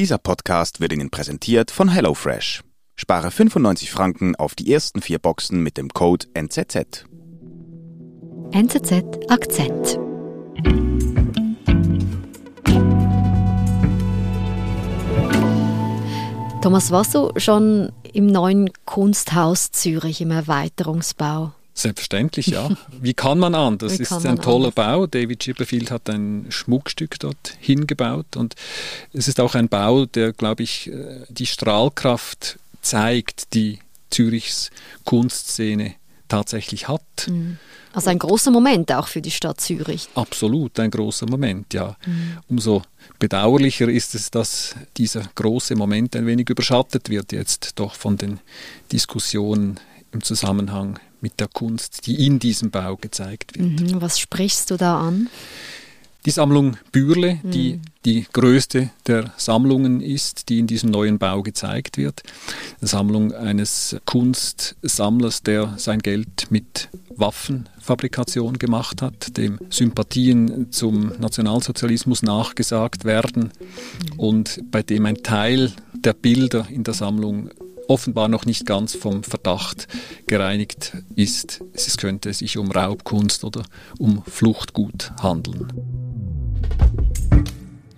Dieser Podcast wird Ihnen präsentiert von HelloFresh. Spare 95 Franken auf die ersten vier Boxen mit dem Code NZZ. NZZ Akzent. Thomas Wasso, schon im neuen Kunsthaus Zürich im Erweiterungsbau. Selbstverständlich, ja. Wie kann man anders? Es ist ein toller anders? Bau. David Chipperfield hat ein Schmuckstück dort hingebaut und es ist auch ein Bau, der, glaube ich, äh, die Strahlkraft zeigt, die Zürichs Kunstszene tatsächlich hat. Mhm. Also ein großer Moment auch für die Stadt Zürich. Absolut, ein großer Moment, ja. Mhm. Umso bedauerlicher ist es, dass dieser große Moment ein wenig überschattet wird jetzt doch von den Diskussionen im Zusammenhang mit der Kunst, die in diesem Bau gezeigt wird. Mhm, was sprichst du da an? Die Sammlung Bürle, mhm. die die größte der Sammlungen ist, die in diesem neuen Bau gezeigt wird. Eine Sammlung eines Kunstsammlers, der sein Geld mit Waffenfabrikation gemacht hat, dem Sympathien zum Nationalsozialismus nachgesagt werden und bei dem ein Teil der Bilder in der Sammlung offenbar noch nicht ganz vom Verdacht gereinigt ist, es könnte sich um Raubkunst oder um Fluchtgut handeln.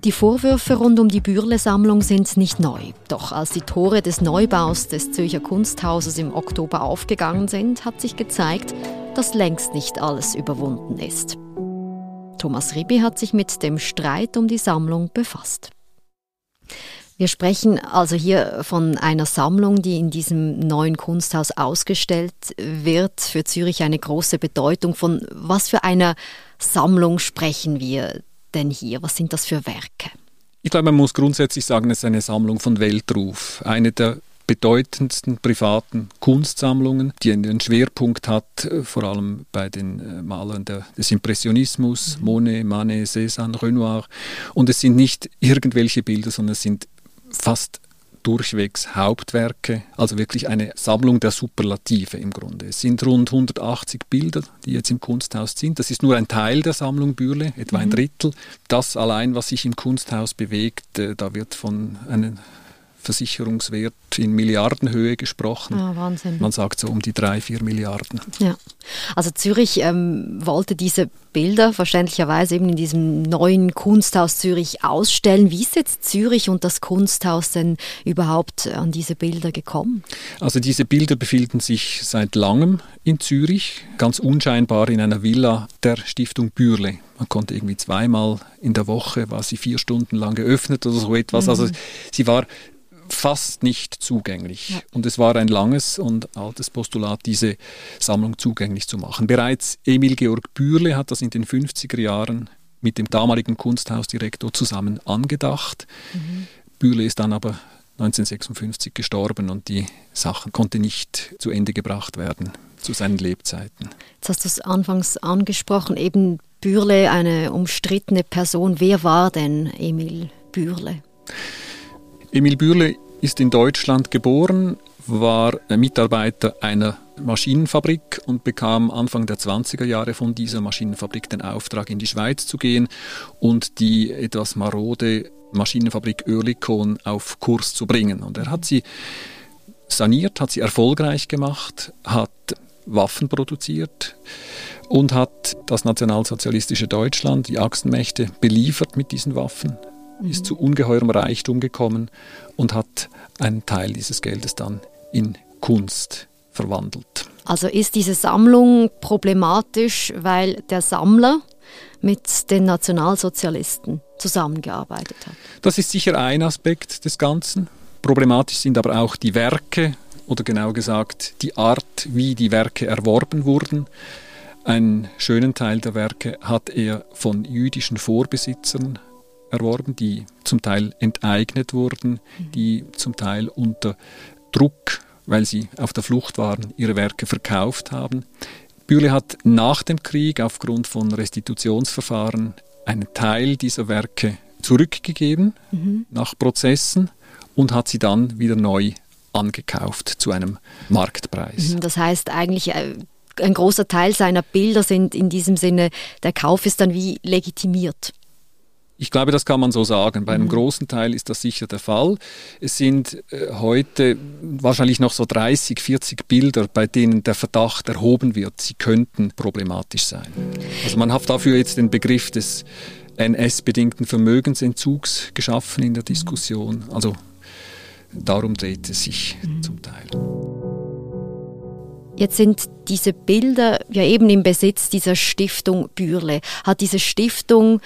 Die Vorwürfe rund um die Bürle-Sammlung sind nicht neu. Doch als die Tore des Neubaus des Zürcher Kunsthauses im Oktober aufgegangen sind, hat sich gezeigt, dass längst nicht alles überwunden ist. Thomas Ribi hat sich mit dem Streit um die Sammlung befasst. Wir sprechen also hier von einer Sammlung, die in diesem neuen Kunsthaus ausgestellt wird. Für Zürich eine große Bedeutung. Von was für einer Sammlung sprechen wir denn hier? Was sind das für Werke? Ich glaube, man muss grundsätzlich sagen, es ist eine Sammlung von Weltruf. Eine der bedeutendsten privaten Kunstsammlungen, die einen Schwerpunkt hat, äh, vor allem bei den äh, Malern des Impressionismus, Monet, Manet, Cézanne, Renoir. Und es sind nicht irgendwelche Bilder, sondern es sind fast durchwegs Hauptwerke, also wirklich eine Sammlung der Superlative im Grunde. Es sind rund 180 Bilder, die jetzt im Kunsthaus sind. Das ist nur ein Teil der Sammlung Bürle, etwa mhm. ein Drittel. Das allein, was sich im Kunsthaus bewegt, äh, da wird von einem Versicherungswert in Milliardenhöhe gesprochen. Ah, Wahnsinn. Man sagt so um die drei, vier Milliarden. Ja. Also Zürich ähm, wollte diese Bilder verständlicherweise eben in diesem neuen Kunsthaus Zürich ausstellen. Wie ist jetzt Zürich und das Kunsthaus denn überhaupt an diese Bilder gekommen? Also diese Bilder befinden sich seit langem in Zürich, ganz unscheinbar in einer Villa der Stiftung Bürle. Man konnte irgendwie zweimal in der Woche, war sie vier Stunden lang geöffnet oder so etwas. Also mhm. sie war fast nicht zugänglich. Ja. Und es war ein langes und altes Postulat, diese Sammlung zugänglich zu machen. Bereits Emil Georg Bürle hat das in den 50er Jahren mit dem damaligen Kunsthausdirektor zusammen angedacht. Mhm. Bürle ist dann aber 1956 gestorben und die Sache konnte nicht zu Ende gebracht werden zu seinen Lebzeiten. Jetzt hast du es anfangs angesprochen, eben Bürle, eine umstrittene Person. Wer war denn Emil Bürle? Emil Bürle ist in Deutschland geboren, war Mitarbeiter einer Maschinenfabrik und bekam Anfang der 20er Jahre von dieser Maschinenfabrik den Auftrag, in die Schweiz zu gehen und die etwas marode Maschinenfabrik Oerlikon auf Kurs zu bringen. Und er hat sie saniert, hat sie erfolgreich gemacht, hat Waffen produziert und hat das nationalsozialistische Deutschland, die Achsenmächte, beliefert mit diesen Waffen ist zu ungeheurem Reichtum gekommen und hat einen Teil dieses Geldes dann in Kunst verwandelt. Also ist diese Sammlung problematisch, weil der Sammler mit den Nationalsozialisten zusammengearbeitet hat? Das ist sicher ein Aspekt des Ganzen. Problematisch sind aber auch die Werke oder genau gesagt die Art, wie die Werke erworben wurden. Einen schönen Teil der Werke hat er von jüdischen Vorbesitzern erworben, die zum Teil enteignet wurden, die zum Teil unter Druck, weil sie auf der Flucht waren, ihre Werke verkauft haben. Bürle hat nach dem Krieg aufgrund von Restitutionsverfahren einen Teil dieser Werke zurückgegeben mhm. nach Prozessen und hat sie dann wieder neu angekauft zu einem Marktpreis. Mhm, das heißt eigentlich, äh, ein großer Teil seiner Bilder sind in diesem Sinne, der Kauf ist dann wie legitimiert. Ich glaube, das kann man so sagen. Bei einem mhm. großen Teil ist das sicher der Fall. Es sind äh, heute wahrscheinlich noch so 30, 40 Bilder, bei denen der Verdacht erhoben wird, sie könnten problematisch sein. Also man hat dafür jetzt den Begriff des NS-bedingten Vermögensentzugs geschaffen in der Diskussion. Also darum dreht es sich mhm. zum Teil. Jetzt sind diese Bilder ja eben im Besitz dieser Stiftung Bürle. Hat diese Stiftung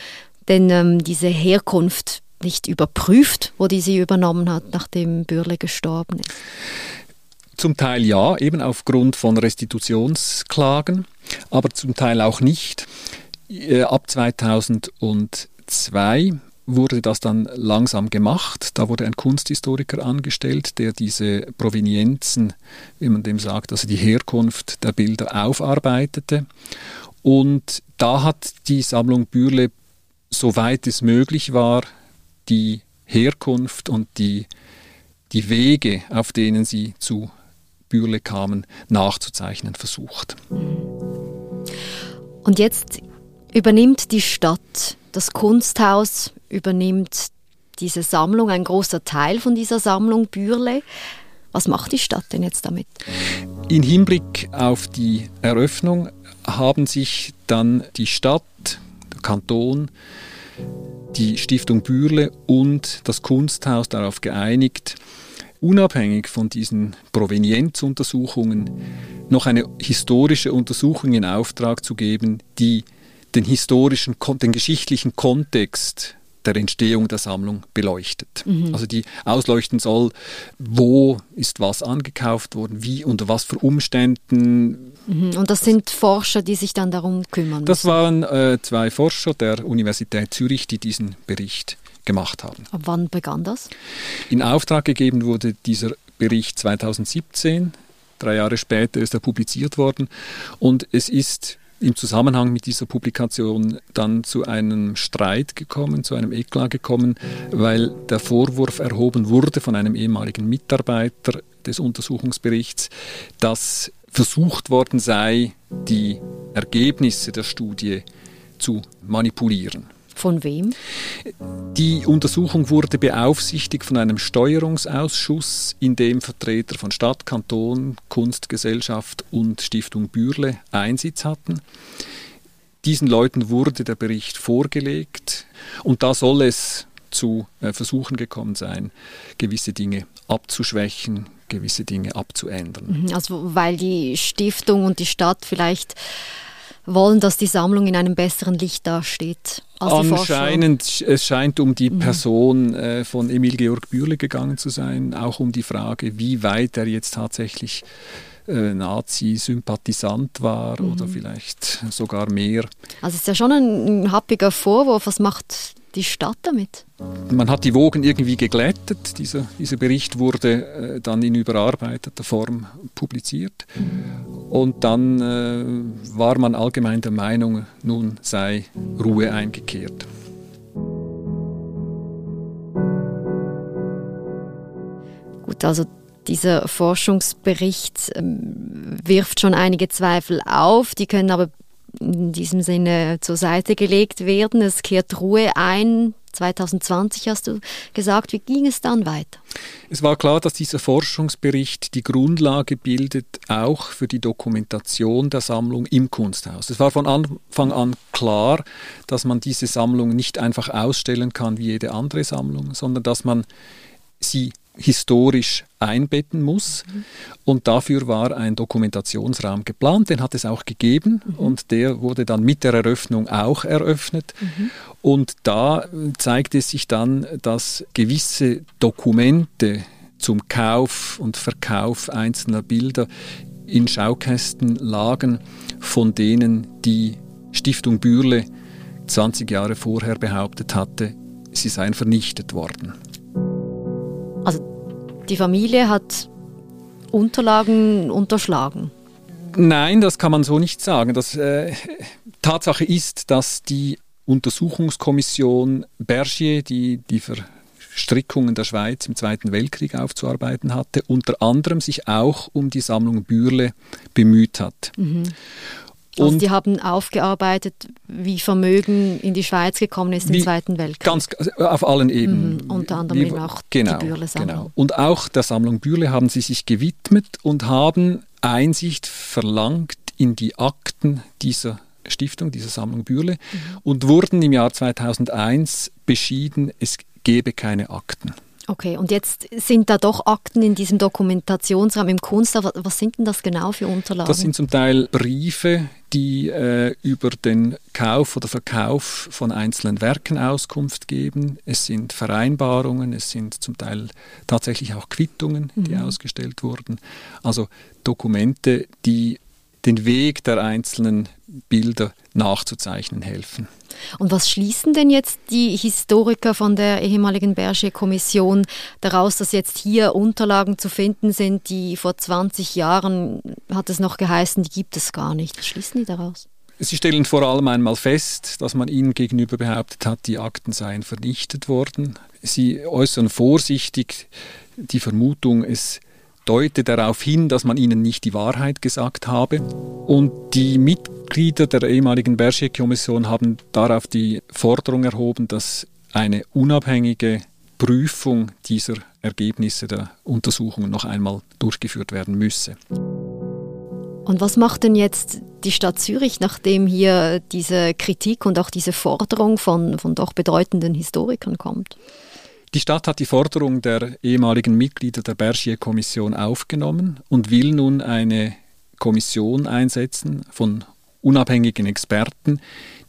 denn ähm, diese Herkunft nicht überprüft, wo die sie übernommen hat, nachdem Bürle gestorben ist? Zum Teil ja, eben aufgrund von Restitutionsklagen, aber zum Teil auch nicht. Äh, ab 2002 wurde das dann langsam gemacht. Da wurde ein Kunsthistoriker angestellt, der diese Provenienzen, wie man dem sagt, also die Herkunft der Bilder aufarbeitete. Und da hat die Sammlung Bürle, soweit es möglich war, die Herkunft und die, die Wege, auf denen sie zu Bürle kamen, nachzuzeichnen versucht. Und jetzt übernimmt die Stadt das Kunsthaus, übernimmt diese Sammlung, ein großer Teil von dieser Sammlung Bürle. Was macht die Stadt denn jetzt damit? In Hinblick auf die Eröffnung haben sich dann die Stadt, Kanton, die Stiftung Bürle und das Kunsthaus darauf geeinigt, unabhängig von diesen Provenienzuntersuchungen noch eine historische Untersuchung in Auftrag zu geben, die den historischen, den geschichtlichen Kontext der Entstehung der Sammlung beleuchtet. Mhm. Also die ausleuchten soll, wo ist was angekauft worden, wie, unter was für Umständen. Mhm. Und das sind Forscher, die sich dann darum kümmern. Das müssen. waren äh, zwei Forscher der Universität Zürich, die diesen Bericht gemacht haben. Ab wann begann das? In Auftrag gegeben wurde dieser Bericht 2017. Drei Jahre später ist er publiziert worden. Und es ist im Zusammenhang mit dieser Publikation dann zu einem Streit gekommen, zu einem Eklat gekommen, weil der Vorwurf erhoben wurde von einem ehemaligen Mitarbeiter des Untersuchungsberichts, dass versucht worden sei, die Ergebnisse der Studie zu manipulieren. Von wem? Die Untersuchung wurde beaufsichtigt von einem Steuerungsausschuss, in dem Vertreter von Stadt, Kanton, Kunstgesellschaft und Stiftung Bürle Einsitz hatten. Diesen Leuten wurde der Bericht vorgelegt und da soll es zu äh, Versuchen gekommen sein, gewisse Dinge abzuschwächen, gewisse Dinge abzuändern. Mhm, also weil die Stiftung und die Stadt vielleicht wollen, dass die Sammlung in einem besseren Licht dasteht. Anscheinend, es scheint um die mhm. Person äh, von Emil Georg Bürle gegangen zu sein, auch um die Frage, wie weit er jetzt tatsächlich äh, Nazi-Sympathisant war mhm. oder vielleicht sogar mehr. Also es ist ja schon ein, ein happiger Vorwurf. Was macht die Stadt damit? Man hat die Wogen irgendwie geglättet. Dieser, dieser Bericht wurde äh, dann in überarbeiteter Form publiziert. Und dann äh, war man allgemein der Meinung, nun sei Ruhe eingekehrt. Gut, also dieser Forschungsbericht ähm, wirft schon einige Zweifel auf, die können aber in diesem Sinne zur Seite gelegt werden. Es kehrt Ruhe ein. 2020 hast du gesagt. Wie ging es dann weiter? Es war klar, dass dieser Forschungsbericht die Grundlage bildet, auch für die Dokumentation der Sammlung im Kunsthaus. Es war von Anfang an klar, dass man diese Sammlung nicht einfach ausstellen kann wie jede andere Sammlung, sondern dass man sie historisch einbetten muss. Mhm. Und dafür war ein Dokumentationsraum geplant, den hat es auch gegeben mhm. und der wurde dann mit der Eröffnung auch eröffnet. Mhm. Und da zeigte es sich dann, dass gewisse Dokumente zum Kauf und Verkauf einzelner Bilder in Schaukästen lagen, von denen die Stiftung Bürle 20 Jahre vorher behauptet hatte, sie seien vernichtet worden. Die Familie hat Unterlagen unterschlagen. Nein, das kann man so nicht sagen. Das, äh, Tatsache ist, dass die Untersuchungskommission Bergier, die die Verstrickungen der Schweiz im Zweiten Weltkrieg aufzuarbeiten hatte, unter anderem sich auch um die Sammlung Bürle bemüht hat. Mhm. Also und die haben aufgearbeitet, wie Vermögen in die Schweiz gekommen ist im Zweiten Weltkrieg. Ganz auf allen Ebenen. Mhm, unter anderem wie, eben auch genau, die Bürle-Sammlung. Genau. Und auch der Sammlung Bürle haben sie sich gewidmet und haben Einsicht verlangt in die Akten dieser Stiftung, dieser Sammlung Bürle mhm. und wurden im Jahr 2001 beschieden, es gebe keine Akten. Okay, und jetzt sind da doch Akten in diesem Dokumentationsraum im Kunsthaus. Was sind denn das genau für Unterlagen? Das sind zum Teil Briefe, die äh, über den Kauf oder Verkauf von einzelnen Werken Auskunft geben. Es sind Vereinbarungen, es sind zum Teil tatsächlich auch Quittungen, die mhm. ausgestellt wurden. Also Dokumente, die den Weg der einzelnen Bilder nachzuzeichnen helfen. Und was schließen denn jetzt die Historiker von der ehemaligen Berger-Kommission daraus, dass jetzt hier Unterlagen zu finden sind, die vor 20 Jahren, hat es noch geheißen, die gibt es gar nicht? Was schließen die daraus? Sie stellen vor allem einmal fest, dass man ihnen gegenüber behauptet hat, die Akten seien vernichtet worden. Sie äußern vorsichtig die Vermutung, es deute darauf hin, dass man ihnen nicht die Wahrheit gesagt habe. Und die Mitglieder der ehemaligen Berger-Kommission haben darauf die Forderung erhoben, dass eine unabhängige Prüfung dieser Ergebnisse der Untersuchungen noch einmal durchgeführt werden müsse. Und was macht denn jetzt die Stadt Zürich, nachdem hier diese Kritik und auch diese Forderung von, von doch bedeutenden Historikern kommt? Die Stadt hat die Forderung der ehemaligen Mitglieder der Bergier-Kommission aufgenommen und will nun eine Kommission einsetzen von unabhängigen Experten,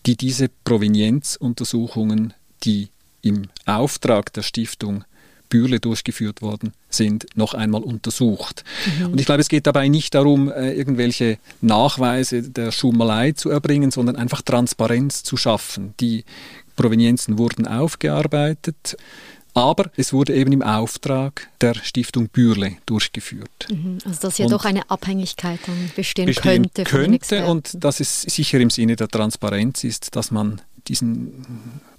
die diese Provenienzuntersuchungen, die im Auftrag der Stiftung Bürle durchgeführt worden sind, noch einmal untersucht. Mhm. Und ich glaube, es geht dabei nicht darum, äh, irgendwelche Nachweise der Schummelei zu erbringen, sondern einfach Transparenz zu schaffen. Die Provenienzen wurden aufgearbeitet. Aber es wurde eben im Auftrag der Stiftung Bürle durchgeführt. Mhm, also dass ja und doch eine Abhängigkeit dann bestehen, bestehen könnte. könnte und dass es sicher im Sinne der Transparenz ist, dass man diesen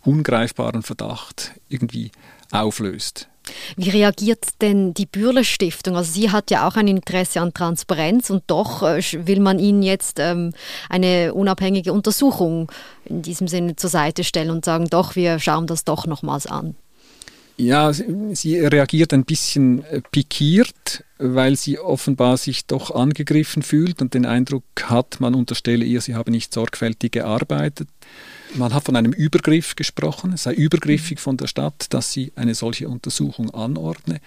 ungreifbaren Verdacht irgendwie auflöst. Wie reagiert denn die Bürle Stiftung? Also sie hat ja auch ein Interesse an Transparenz und doch äh, will man ihnen jetzt ähm, eine unabhängige Untersuchung in diesem Sinne zur Seite stellen und sagen, doch, wir schauen das doch nochmals an. Ja, sie reagiert ein bisschen äh, pikiert, weil sie offenbar sich doch angegriffen fühlt und den Eindruck hat, man unterstelle ihr, sie habe nicht sorgfältig gearbeitet. Man hat von einem Übergriff gesprochen, es sei übergriffig von der Stadt, dass sie eine solche Untersuchung anordne.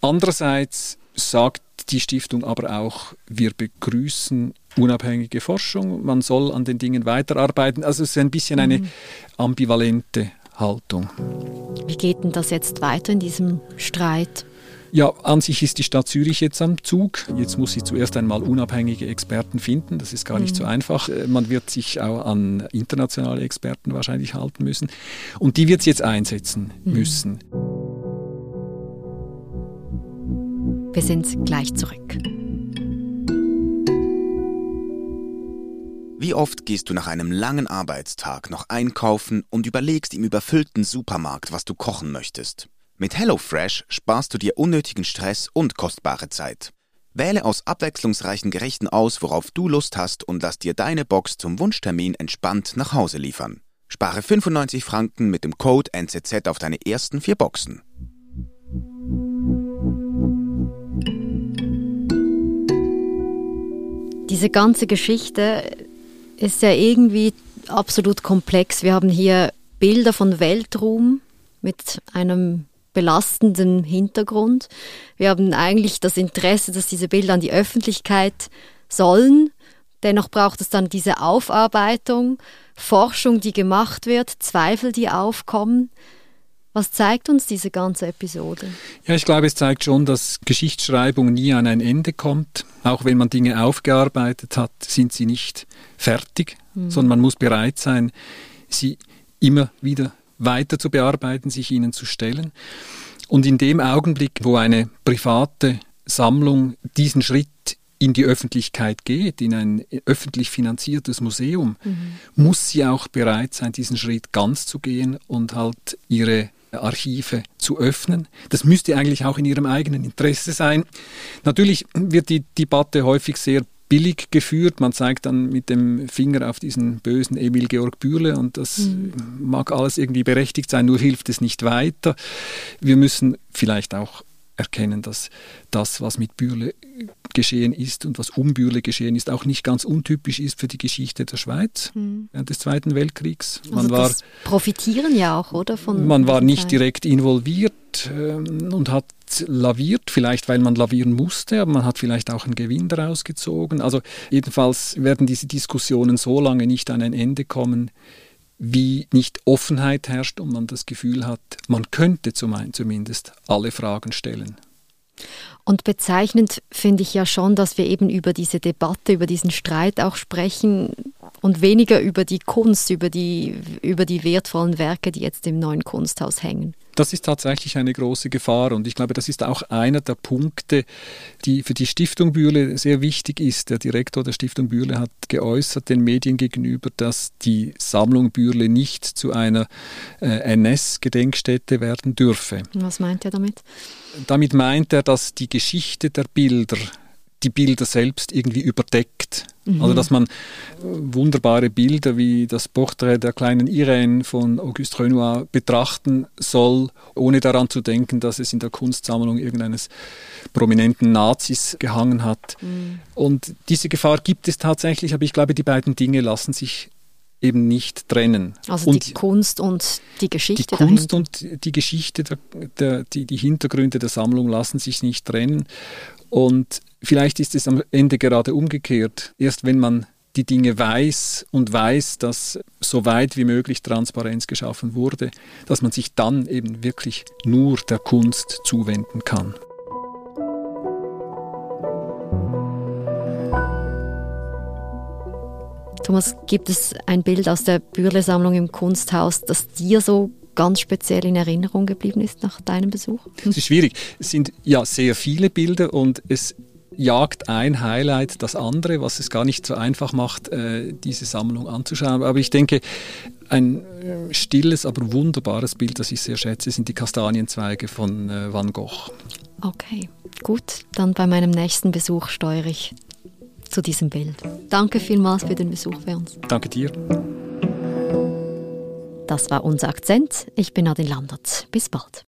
Andererseits sagt die Stiftung aber auch, wir begrüßen unabhängige Forschung, man soll an den Dingen weiterarbeiten. Also es ist ein bisschen eine mhm. ambivalente Haltung. Wie geht denn das jetzt weiter in diesem Streit? Ja, an sich ist die Stadt Zürich jetzt am Zug. Jetzt muss sie zuerst einmal unabhängige Experten finden. Das ist gar nicht mhm. so einfach. Äh, man wird sich auch an internationale Experten wahrscheinlich halten müssen. Und die wird es jetzt einsetzen mhm. müssen. Wir sind gleich zurück. Wie oft gehst du nach einem langen Arbeitstag noch einkaufen und überlegst im überfüllten Supermarkt, was du kochen möchtest? Mit HelloFresh sparst du dir unnötigen Stress und kostbare Zeit. Wähle aus abwechslungsreichen Gerichten aus, worauf du Lust hast und lass dir deine Box zum Wunschtermin entspannt nach Hause liefern. Spare 95 Franken mit dem Code NZZ auf deine ersten vier Boxen. Diese ganze Geschichte ist ja irgendwie absolut komplex. Wir haben hier Bilder von Weltruhm mit einem belastenden Hintergrund. Wir haben eigentlich das Interesse, dass diese Bilder an die Öffentlichkeit sollen. Dennoch braucht es dann diese Aufarbeitung, Forschung, die gemacht wird, Zweifel, die aufkommen. Was zeigt uns diese ganze Episode? Ja, ich glaube, es zeigt schon, dass Geschichtsschreibung nie an ein Ende kommt. Auch wenn man Dinge aufgearbeitet hat, sind sie nicht fertig, mhm. sondern man muss bereit sein, sie immer wieder weiter zu bearbeiten, sich ihnen zu stellen. Und in dem Augenblick, wo eine private Sammlung diesen Schritt in die Öffentlichkeit geht, in ein öffentlich finanziertes Museum, mhm. muss sie auch bereit sein, diesen Schritt ganz zu gehen und halt ihre Archive zu öffnen. Das müsste eigentlich auch in ihrem eigenen Interesse sein. Natürlich wird die Debatte häufig sehr billig geführt. Man zeigt dann mit dem Finger auf diesen bösen Emil Georg Bürle und das mhm. mag alles irgendwie berechtigt sein, nur hilft es nicht weiter. Wir müssen vielleicht auch erkennen, dass das, was mit Bürle geschehen ist und was um Bürle geschehen ist, auch nicht ganz untypisch ist für die Geschichte der Schweiz hm. während des Zweiten Weltkriegs. Man also war, profitieren ja auch, oder? Von man war nicht direkt involviert ähm, und hat laviert, vielleicht weil man lavieren musste, aber man hat vielleicht auch einen Gewinn daraus gezogen. Also jedenfalls werden diese Diskussionen so lange nicht an ein Ende kommen, wie nicht Offenheit herrscht und man das Gefühl hat, man könnte zumindest alle Fragen stellen. Und bezeichnend finde ich ja schon, dass wir eben über diese Debatte, über diesen Streit auch sprechen und weniger über die Kunst, über die, über die wertvollen Werke, die jetzt im neuen Kunsthaus hängen. Das ist tatsächlich eine große Gefahr und ich glaube, das ist auch einer der Punkte, die für die Stiftung Bühle sehr wichtig ist. Der Direktor der Stiftung Bühle hat geäußert den Medien gegenüber, dass die Sammlung Bühle nicht zu einer äh, NS-Gedenkstätte werden dürfe. Was meint er damit? Damit meint er, dass die Geschichte der Bilder die Bilder selbst irgendwie überdeckt. Mhm. Also dass man wunderbare Bilder wie das Porträt der kleinen Irene von Auguste Renoir betrachten soll, ohne daran zu denken, dass es in der Kunstsammlung irgendeines prominenten Nazis gehangen hat. Mhm. Und diese Gefahr gibt es tatsächlich, aber ich glaube, die beiden Dinge lassen sich eben nicht trennen. Also und die Kunst und die Geschichte. Die Kunst dahinter. und die Geschichte, der, der, die, die Hintergründe der Sammlung lassen sich nicht trennen. Und vielleicht ist es am Ende gerade umgekehrt. Erst wenn man die Dinge weiß und weiß, dass so weit wie möglich Transparenz geschaffen wurde, dass man sich dann eben wirklich nur der Kunst zuwenden kann. Thomas, gibt es ein Bild aus der Bürle-Sammlung im Kunsthaus, das dir so ganz speziell in Erinnerung geblieben ist nach deinem Besuch? Es ist schwierig. Es sind ja sehr viele Bilder und es jagt ein Highlight das andere, was es gar nicht so einfach macht, äh, diese Sammlung anzuschauen. Aber ich denke, ein äh, stilles, aber wunderbares Bild, das ich sehr schätze, sind die Kastanienzweige von äh, Van Gogh. Okay, gut. Dann bei meinem nächsten Besuch steuere ich zu diesem Bild. Danke vielmals für den Besuch bei uns. Danke dir. Das war unser Akzent. Ich bin Nadine Landert. Bis bald.